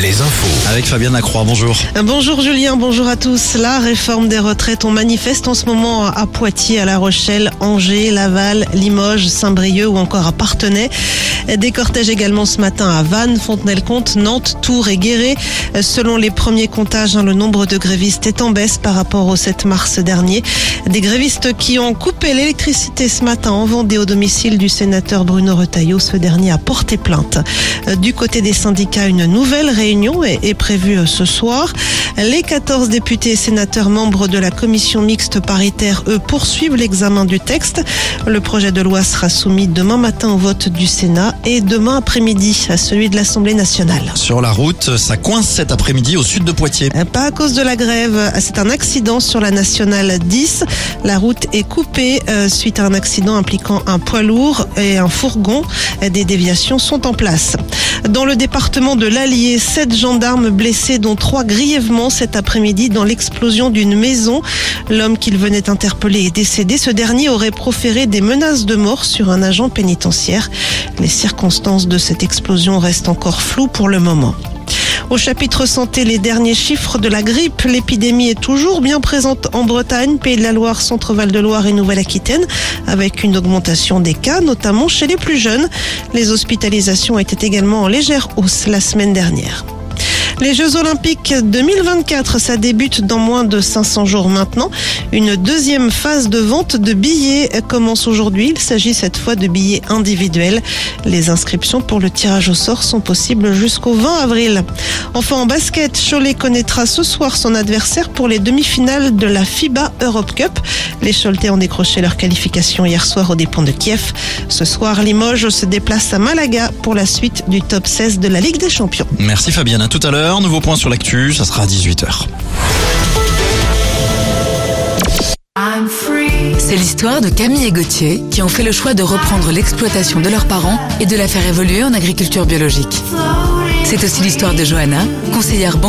les infos. Avec Fabienne Lacroix, bonjour. Bonjour Julien, bonjour à tous. La réforme des retraites, on manifeste en ce moment à Poitiers, à La Rochelle, Angers, Laval, Limoges, Saint-Brieuc ou encore à Partenay. Des cortèges également ce matin à Vannes, Fontenay-le-Comte, Nantes, Tours et Guéret. Selon les premiers comptages, hein, le nombre de grévistes est en baisse par rapport au 7 mars dernier. Des grévistes qui ont coupé l'électricité ce matin en Vendée au domicile du sénateur Bruno Retailleau. Ce dernier a porté plainte. Du côté des syndicats, une nouvelle réunion est, est prévue euh, ce soir. Les 14 députés et sénateurs membres de la commission mixte paritaire, eux, poursuivent l'examen du texte. Le projet de loi sera soumis demain matin au vote du Sénat et demain après-midi à celui de l'Assemblée nationale. Sur la route, ça coince cet après-midi au sud de Poitiers. Euh, Pas à cause de la grève, c'est un accident sur la nationale 10. La route est coupée euh, suite à un accident impliquant un poids lourd et un fourgon. Des déviations sont en place. Dans le département de l'Allier, sept gendarmes blessés, dont trois grièvement cet après-midi dans l'explosion d'une maison. L'homme qu'il venait interpeller est décédé. Ce dernier aurait proféré des menaces de mort sur un agent pénitentiaire. Les circonstances de cette explosion restent encore floues pour le moment. Au chapitre santé, les derniers chiffres de la grippe. L'épidémie est toujours bien présente en Bretagne, Pays de la Loire, Centre-Val de Loire et Nouvelle-Aquitaine, avec une augmentation des cas, notamment chez les plus jeunes. Les hospitalisations étaient également en légère hausse la semaine dernière. Les Jeux Olympiques 2024, ça débute dans moins de 500 jours maintenant. Une deuxième phase de vente de billets commence aujourd'hui. Il s'agit cette fois de billets individuels. Les inscriptions pour le tirage au sort sont possibles jusqu'au 20 avril. Enfin, en basket, Cholet connaîtra ce soir son adversaire pour les demi-finales de la FIBA Europe Cup. Les Choletais ont décroché leur qualification hier soir aux dépens de Kiev. Ce soir, Limoges se déplace à Malaga pour la suite du top 16 de la Ligue des Champions. Merci Fabienne, à tout à l'heure. Nouveau point sur l'actu, ça sera à 18h. C'est l'histoire de Camille et Gauthier qui ont fait le choix de reprendre l'exploitation de leurs parents et de la faire évoluer en agriculture biologique. C'est aussi l'histoire de Johanna, conseillère bancaire